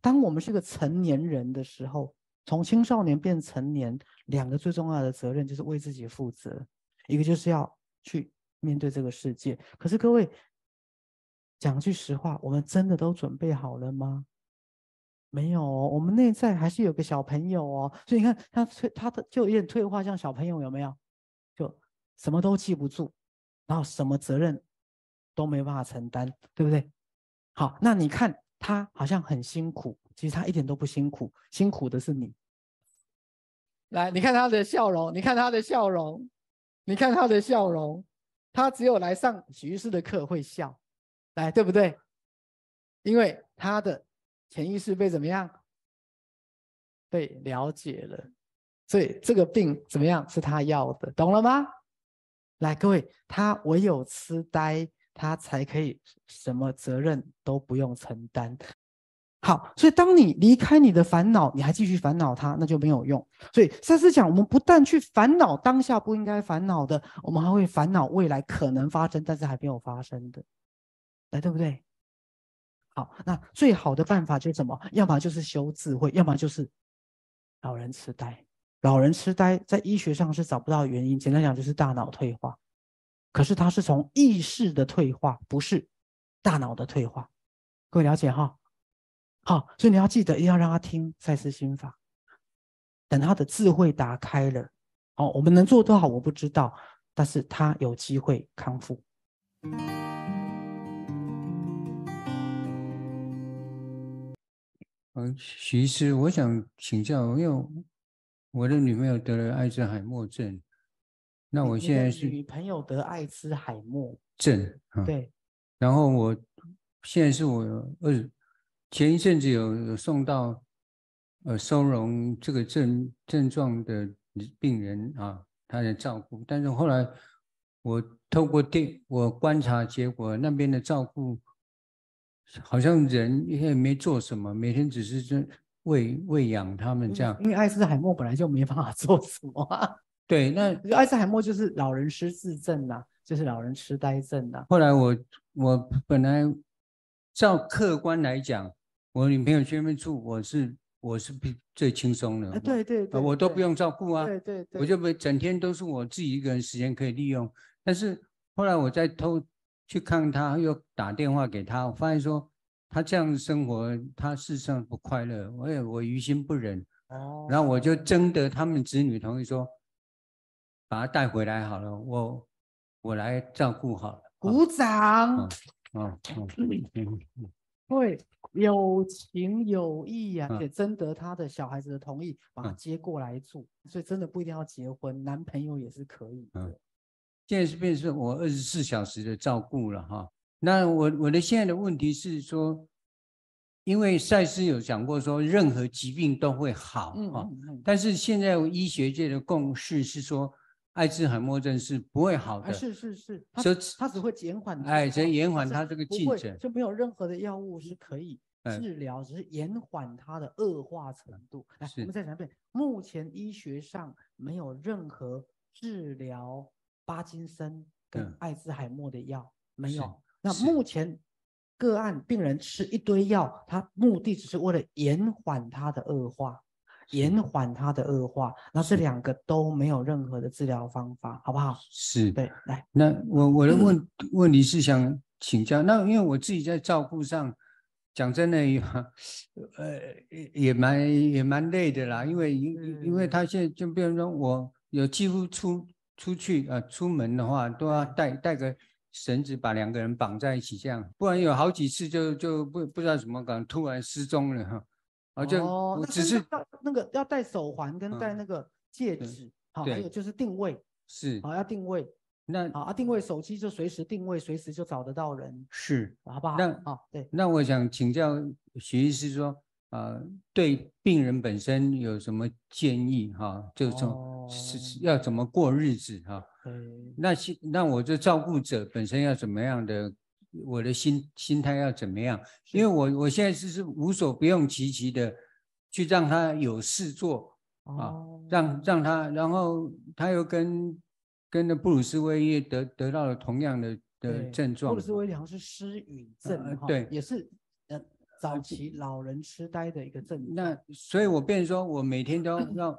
当我们是个成年人的时候，从青少年变成年，两个最重要的责任就是为自己负责，一个就是要去面对这个世界。可是各位，讲句实话，我们真的都准备好了吗？没有，我们内在还是有个小朋友哦。所以你看，他退，他的就有点退化，像小朋友有没有？就什么都记不住，然后什么责任都没办法承担，对不对？好，那你看他好像很辛苦，其实他一点都不辛苦，辛苦的是你。来，你看他的笑容，你看他的笑容，你看他的笑容，他只有来上体育师的课会笑。来，对不对？因为他的潜意识被怎么样？被了解了，所以这个病怎么样是他要的，懂了吗？来，各位，他唯有痴呆，他才可以什么责任都不用承担。好，所以当你离开你的烦恼，你还继续烦恼他，那就没有用。所以赛斯讲，我们不但去烦恼当下不应该烦恼的，我们还会烦恼未来可能发生但是还没有发生的。来，对不对？好，那最好的办法就是什么？要么就是修智慧，要么就是老人痴呆。老人痴呆在医学上是找不到原因，简单讲就是大脑退化。可是它是从意识的退化，不是大脑的退化。各位了解哈？好，所以你要记得，一定要让他听赛斯心法，等他的智慧打开了。哦，我们能做多少我不知道，但是他有机会康复。嗯，徐医师，我想请教，因为我的女朋友得了艾滋海默症，那我现在是女朋友得艾滋海默症，对，然后我现在是我二前一阵子有有送到呃收容这个症症状的病人啊，他的照顾，但是后来我透过电我观察结果，那边的照顾。好像人也没做什么，每天只是这喂喂养他们这样。因为艾斯海默本来就没办法做什么啊。对，那艾斯海默就是老人失智症呐，就是老人痴呆症呐。后来我我本来照客观来讲，我女朋友去那边住，我是我是最最轻松的。对对对，我都不用照顾啊。对对对，我就不整天都是我自己一个人时间可以利用。但是后来我在偷。去看他，又打电话给他，我发现说他这样生活，他事实上不快乐，我也我于心不忍。哦，然后我就征得他们子女同意，说把他带回来好了，我我来照顾好了。鼓掌。嗯 嗯，对，有情有义呀，且征得他的小孩子的同意，把他接过来住，所以真的不一定要结婚，男朋友也是可以的。现在是变成我二十四小时的照顾了哈。那我我的现在的问题是说，因为赛斯有讲过说，任何疾病都会好啊。但是现在医学界的共识是说，艾滋海默症是不会好的。是是是，所以它只会减缓。哎，只延缓它这个进程，就没有任何的药物是可以治疗，只是延缓它的恶化程度。来，我们再讲一遍，目前医学上没有任何治疗。巴金森跟艾滋海默的药没有。那目前个案病人吃一堆药，他目的只是为了延缓他的恶化，延缓它的恶化。那这两个都没有任何的治疗方法，好不好？是对。来，那我我的问 问题是想请教，那因为我自己在照顾上，讲真的，呃，也蛮也蛮累的啦。因为因因为他现在就比如说我有几乎出。出去啊，出门的话都要带带个绳子，把两个人绑在一起，这样，不然有好几次就就不不知道怎么搞，突然失踪了哈。啊，就只是要那个要戴手环跟戴那个戒指，好，还有就是定位是，好要定位。那啊，定位手机就随时定位，随时就找得到人，是，好不好？那啊，对。那我想请教徐医师说。啊，对病人本身有什么建议哈？就是说是要怎么过日子哈？那心那我这照顾者本身要怎么样的？我的心心态要怎么样？因为我我现在是是无所不用其极的去让他有事做啊，让让他，然后他又跟跟那布鲁斯威利得得到了同样的的症状。布鲁斯威利好像是失语症，对，也是呃。早期老人痴呆的一个症状。那所以，我变说，我每天都要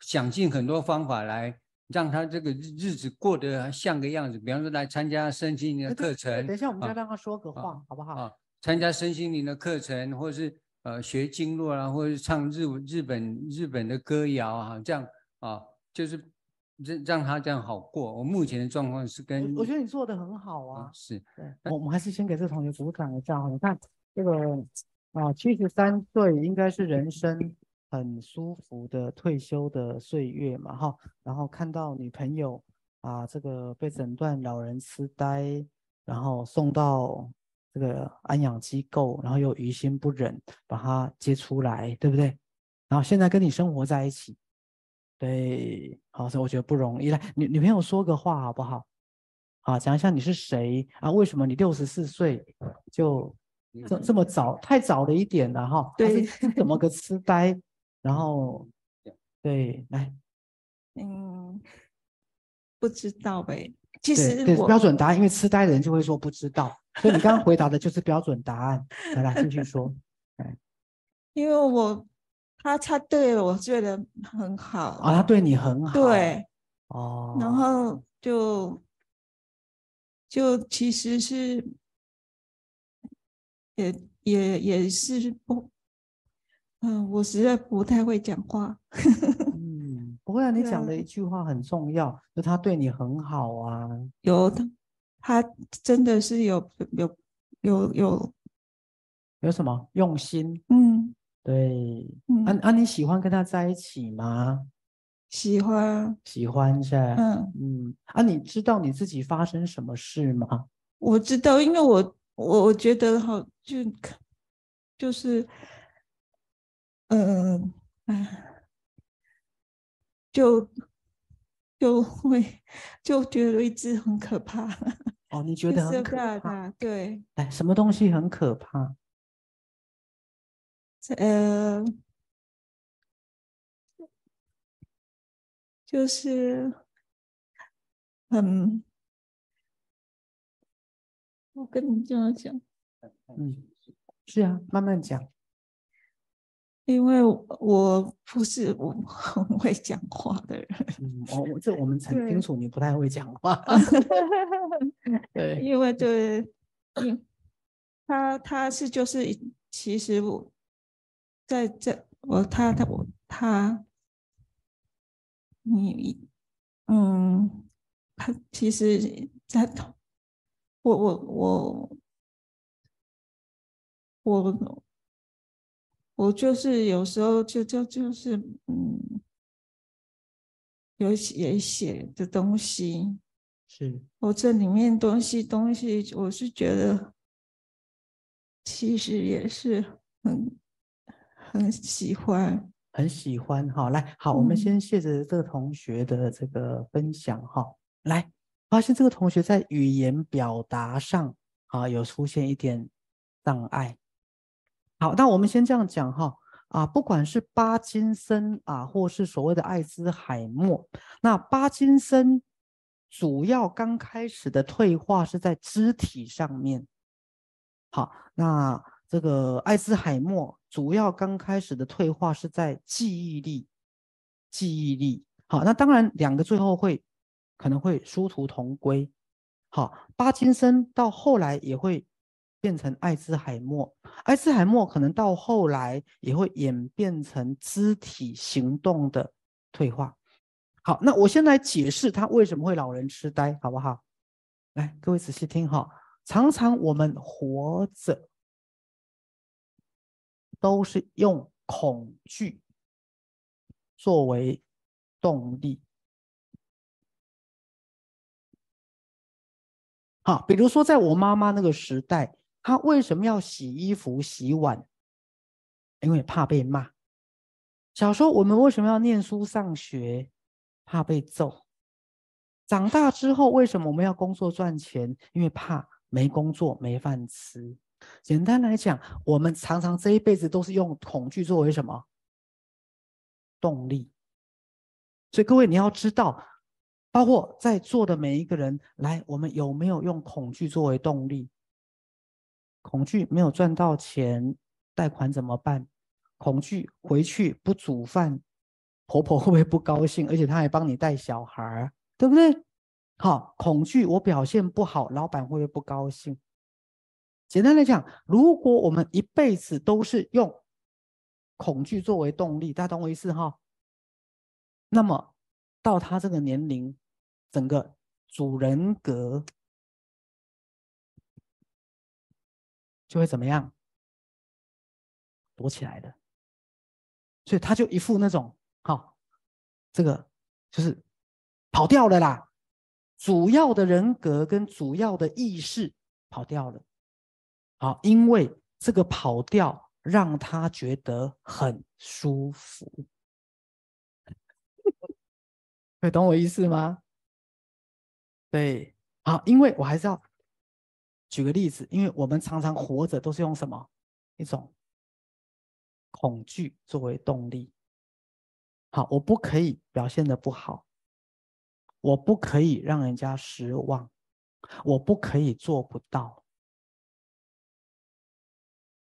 想尽很多方法来让他这个日子过得像个样子。比方说，来参加身心灵的课程。等一下，我们再让他说个话，好不好？啊，参加身心灵的课程，或是呃学经络啊，或者是唱日日本日本的歌谣啊，这样啊，就是让让他这样好过。我目前的状况是跟我觉得你做的很好啊。是，对，我们还是先给这个同学鼓掌一下哈。你看这个啊，七十三岁应该是人生。很舒服的退休的岁月嘛，哈，然后看到女朋友啊，这个被诊断老人痴呆，然后送到这个安养机构，然后又于心不忍把她接出来，对不对？然后现在跟你生活在一起，对，好，所以我觉得不容易。来，女女朋友说个话好不好？啊，讲一下你是谁啊？为什么你六十四岁就这这么早？太早了一点了哈。对，怎么个痴呆？然后，对，来，嗯，不知道呗。其实标准答案，因为痴呆的人就会说不知道，所以你刚刚回答的就是标准答案。来来，继续说。因为我他他对我觉得很好啊，他对你很好。对，哦，然后就就其实是也也也是不。嗯，我实在不太会讲话。嗯，不会啊，你讲的一句话很重要，就他对你很好啊。有他，他真的是有有有有有什么用心？嗯，对。啊啊，你喜欢跟他在一起吗？喜欢，喜欢是吧？嗯嗯。啊，你知道你自己发生什么事吗？我知道，因为我我我觉得好就就是。嗯，哎，就就会就觉得一只很可怕。哦，你觉得很可怕？对。哎，什么东西很可怕？呃，就是嗯，我跟你这样讲。嗯，是啊，慢慢讲。因为我不是我 很会讲话的人，嗯，我这我们很清楚你不太会讲话，对，因为对，嗯，他他是就是其实我在这我他他我他，你嗯，他其实在我我我我。我就是有时候就就就是嗯，有写写的东西，是我这里面东西东西，我是觉得其实也是很很喜欢，很喜欢哈。来，好，我们先谢着这个同学的这个分享哈。来，发现这个同学在语言表达上啊有出现一点障碍。好，那我们先这样讲哈啊，不管是巴金森啊，或是所谓的艾滋海默，那巴金森主要刚开始的退化是在肢体上面。好，那这个艾滋海默主要刚开始的退化是在记忆力，记忆力。好，那当然两个最后会可能会殊途同归。好，巴金森到后来也会。变成艾滋海默，艾滋海默可能到后来也会演变成肢体行动的退化。好，那我先来解释他为什么会老人痴呆，好不好？来，各位仔细听哈。常常我们活着都是用恐惧作为动力。好，比如说在我妈妈那个时代。他为什么要洗衣服、洗碗？因为怕被骂。小时候我们为什么要念书、上学？怕被揍。长大之后为什么我们要工作赚钱？因为怕没工作、没饭吃。简单来讲，我们常常这一辈子都是用恐惧作为什么动力？所以各位你要知道，包括在座的每一个人，来，我们有没有用恐惧作为动力？恐惧没有赚到钱，贷款怎么办？恐惧回去不煮饭，婆婆会不会不高兴？而且她还帮你带小孩，对不对？好，恐惧我表现不好，老板会不会不高兴？简单来讲，如果我们一辈子都是用恐惧作为动力，大家懂我意思哈？那么到他这个年龄，整个主人格就会怎么样？躲起来的，所以他就一副那种，好，这个就是跑掉了啦。主要的人格跟主要的意识跑掉了，好，因为这个跑掉让他觉得很舒服，会懂我意思吗？对，好，因为我还是要举个例子，因为我们常常活着都是用什么一种恐惧作为动力，好，我不可以表现的不好。我不可以让人家失望，我不可以做不到。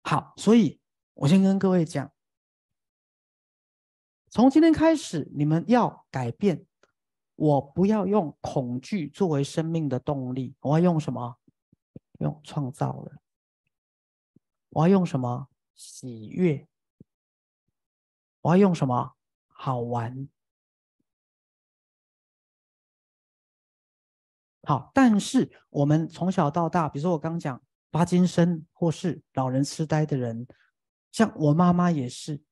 好，所以我先跟各位讲，从今天开始，你们要改变。我不要用恐惧作为生命的动力，我要用什么？用创造了。我要用什么？喜悦。我要用什么？好玩。好，但是我们从小到大，比如说我刚讲巴金森或是老人痴呆的人，像我妈妈也是，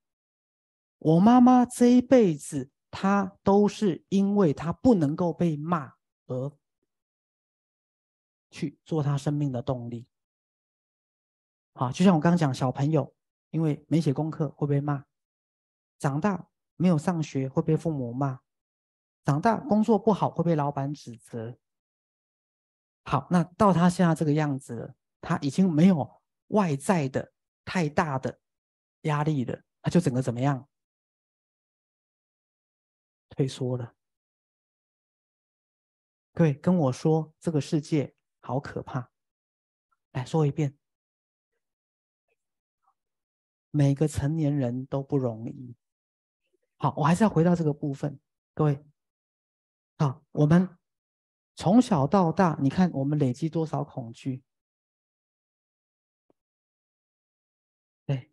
我妈妈这一辈子，她都是因为她不能够被骂而去做他生命的动力。好，就像我刚刚讲，小朋友因为没写功课会被骂，长大没有上学会被父母骂，长大工作不好会被老板指责。好，那到他现在这个样子，他已经没有外在的太大的压力了，他就整个怎么样？退缩了。各位跟我说，这个世界好可怕。来说一遍，每个成年人都不容易。好，我还是要回到这个部分，各位。好，我们。从小到大，你看我们累积多少恐惧？对，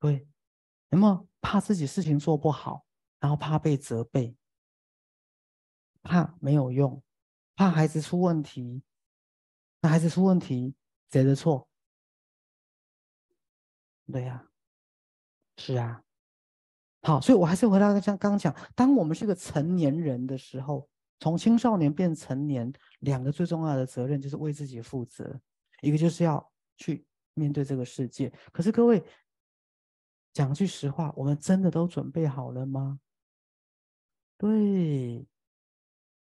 对，有没有怕自己事情做不好，然后怕被责备，怕没有用，怕孩子出问题？那孩子出问题，谁的错？对呀，是啊。好，所以我还是回到像刚刚讲，当我们是个成年人的时候。从青少年变成年，两个最重要的责任就是为自己负责，一个就是要去面对这个世界。可是各位，讲句实话，我们真的都准备好了吗？对，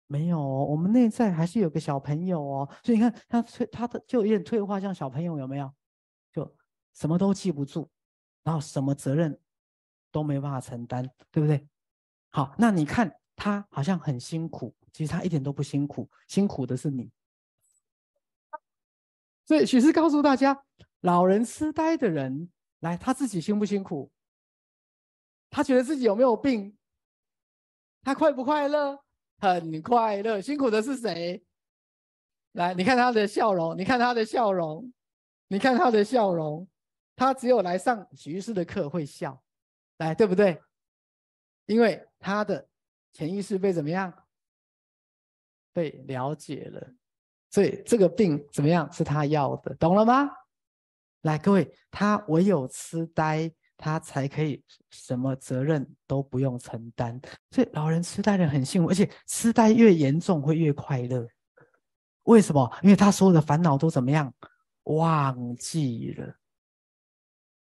没有，我们内在还是有个小朋友哦。所以你看，他退，他的就有点退化，像小朋友有没有？就什么都记不住，然后什么责任都没办法承担，对不对？好，那你看。他好像很辛苦，其实他一点都不辛苦，辛苦的是你。所以许是告诉大家，老人痴呆的人，来他自己辛不辛苦？他觉得自己有没有病？他快不快乐？很快乐。辛苦的是谁？来，你看他的笑容，你看他的笑容，你看他的笑容，他只有来上许医师的课会笑，来，对不对？因为他的。潜意识被怎么样？被了解了，所以这个病怎么样是他要的，懂了吗？来，各位，他唯有痴呆，他才可以什么责任都不用承担。所以老人痴呆的很幸福，而且痴呆越严重会越快乐。为什么？因为他所有的烦恼都怎么样？忘记了，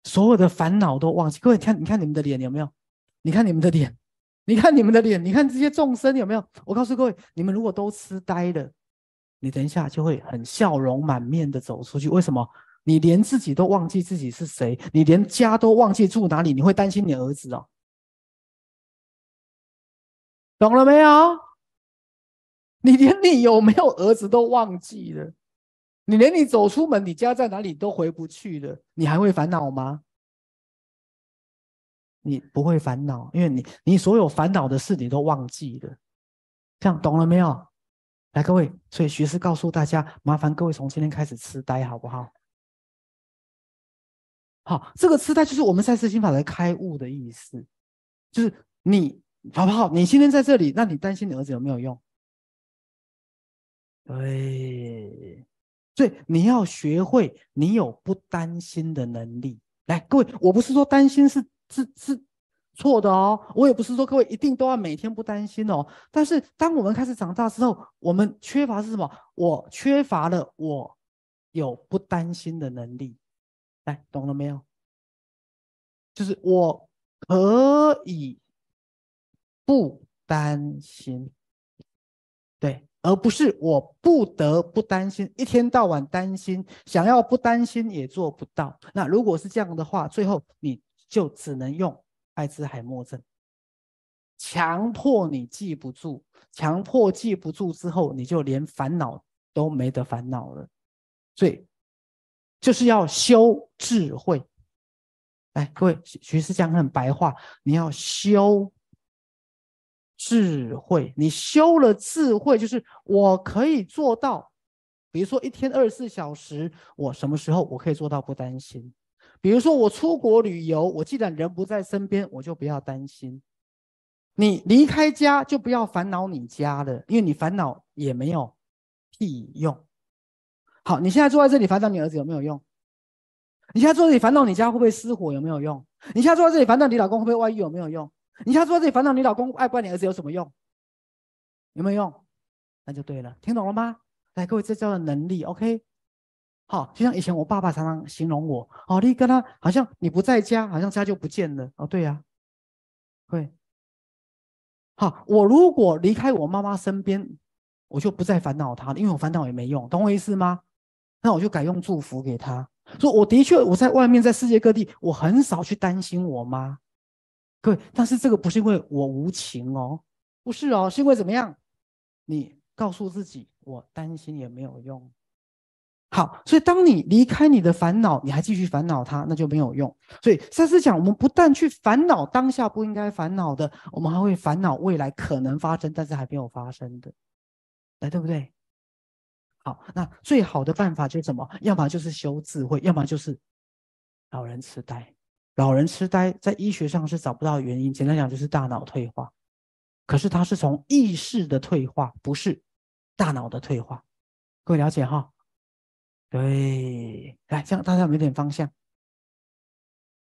所有的烦恼都忘记。各位看，你看你们的脸有没有？你看你们的脸。你看你们的脸，你看这些众生有没有？我告诉各位，你们如果都痴呆了，你等一下就会很笑容满面的走出去。为什么？你连自己都忘记自己是谁，你连家都忘记住哪里，你会担心你儿子哦？懂了没有？你连你有没有儿子都忘记了，你连你走出门，你家在哪里都回不去了，你还会烦恼吗？你不会烦恼，因为你你所有烦恼的事你都忘记了，这样懂了没有？来，各位，所以徐师告诉大家，麻烦各位从今天开始痴呆，好不好？好，这个痴呆就是我们赛斯心法的开悟的意思，就是你好不好？你今天在这里，那你担心你儿子有没有用？对，所以你要学会，你有不担心的能力。来，各位，我不是说担心是。是是错的哦，我也不是说各位一定都要每天不担心哦。但是当我们开始长大之后，我们缺乏是什么？我缺乏了我有不担心的能力。来，懂了没有？就是我可以不担心，对，而不是我不得不担心，一天到晚担心，想要不担心也做不到。那如果是这样的话，最后你。就只能用艾滋海默症，强迫你记不住，强迫记不住之后，你就连烦恼都没得烦恼了。所以就是要修智慧。来，各位，徐师讲很白话，你要修智慧。你修了智慧，就是我可以做到，比如说一天二十四小时，我什么时候我可以做到不担心。比如说我出国旅游，我既然人不在身边，我就不要担心。你离开家就不要烦恼你家了，因为你烦恼也没有屁用。好，你现在坐在这里烦恼你儿子有没有用？你现在坐这里烦恼你家会不会失火有没有用？你现在坐在这里烦恼你老公会不会外遇有没有用？你现在坐在这里烦恼你老公爱不爱你儿子有什么用？有没有用？那就对了，听懂了吗？来，各位，这叫做能力，OK。好，就像以前我爸爸常常形容我，哦，你跟他好像你不在家，好像家就不见了。哦，对呀，会。好，我如果离开我妈妈身边，我就不再烦恼他了，因为我烦恼也没用，懂我意思吗？那我就改用祝福给他，说我的确我在外面，在世界各地，我很少去担心我妈。各位，但是这个不是因为我无情哦，不是哦，是因为怎么样？你告诉自己，我担心也没有用。好，所以当你离开你的烦恼，你还继续烦恼它，那就没有用。所以赛斯讲，我们不但去烦恼当下不应该烦恼的，我们还会烦恼未来可能发生但是还没有发生的，来对不对？好，那最好的办法就是什么？要么就是修智慧，要么就是老人痴呆。老人痴呆在医学上是找不到原因，简单讲就是大脑退化。可是它是从意识的退化，不是大脑的退化。各位了解哈？对，来，这样大家有没有点方向？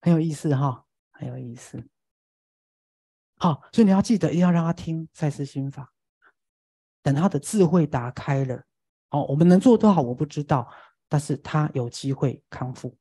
很有意思哈，很有意思。好，所以你要记得，一定要让他听赛斯心法，等他的智慧打开了，哦，我们能做多少我不知道，但是他有机会康复。